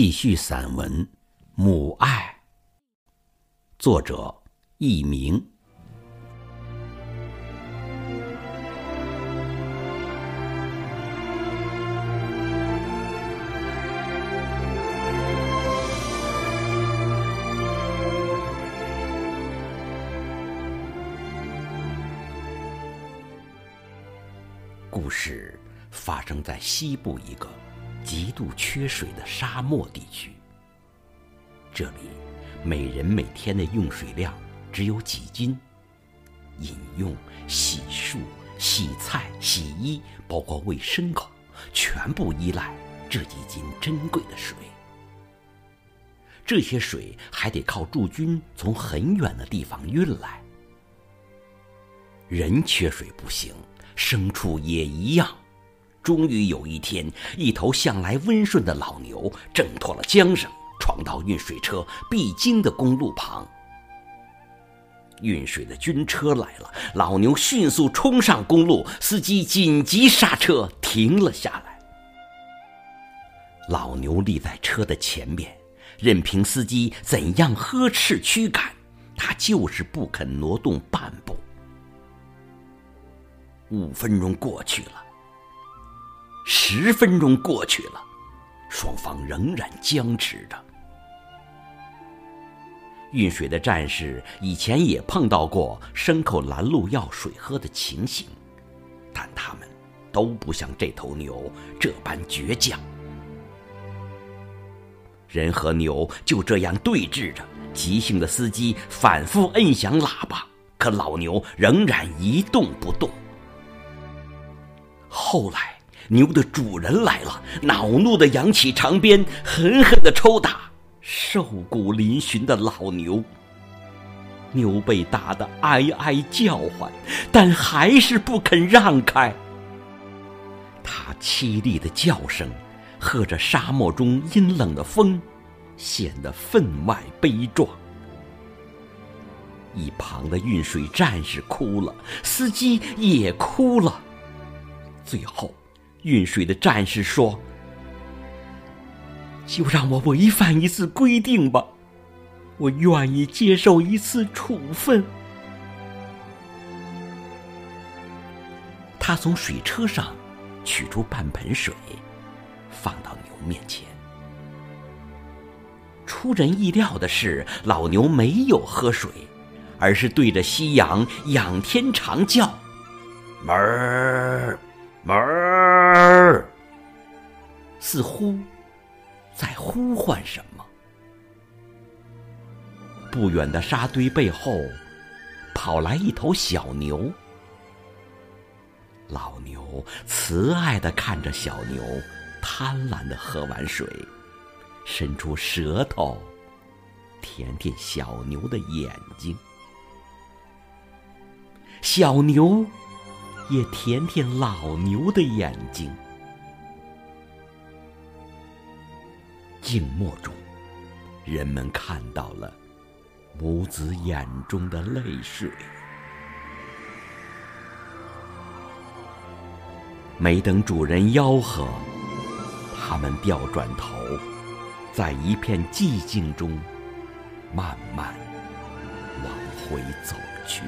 继续散文《母爱》，作者佚名。故事发生在西部一个。极度缺水的沙漠地区，这里每人每天的用水量只有几斤，饮用、洗漱、洗菜、洗衣，包括喂牲口，全部依赖这几斤珍贵的水。这些水还得靠驻军从很远的地方运来。人缺水不行，牲畜也一样。终于有一天，一头向来温顺的老牛挣脱了缰绳，闯到运水车必经的公路旁。运水的军车来了，老牛迅速冲上公路，司机紧急刹车，停了下来。老牛立在车的前面，任凭司机怎样呵斥驱赶，他就是不肯挪动半步。五分钟过去了。十分钟过去了，双方仍然僵持着。运水的战士以前也碰到过牲口拦路要水喝的情形，但他们都不像这头牛这般倔强。人和牛就这样对峙着，急性的司机反复摁响喇叭，可老牛仍然一动不动。后来。牛的主人来了，恼怒的扬起长鞭，狠狠的抽打瘦骨嶙峋的老牛。牛被打得哀哀叫唤，但还是不肯让开。它凄厉的叫声，和着沙漠中阴冷的风，显得分外悲壮。一旁的运水战士哭了，司机也哭了。最后。运水的战士说：“就让我违反一次规定吧，我愿意接受一次处分。”他从水车上取出半盆水，放到牛面前。出人意料的是，老牛没有喝水，而是对着夕阳仰天长叫：“哞儿，哞。”儿，似乎在呼唤什么。不远的沙堆背后，跑来一头小牛。老牛慈爱的看着小牛，贪婪的喝完水，伸出舌头舔舔小牛的眼睛。小牛。也舔舔老牛的眼睛。静默中，人们看到了母子眼中的泪水。没等主人吆喝，他们掉转头，在一片寂静中慢慢往回走去。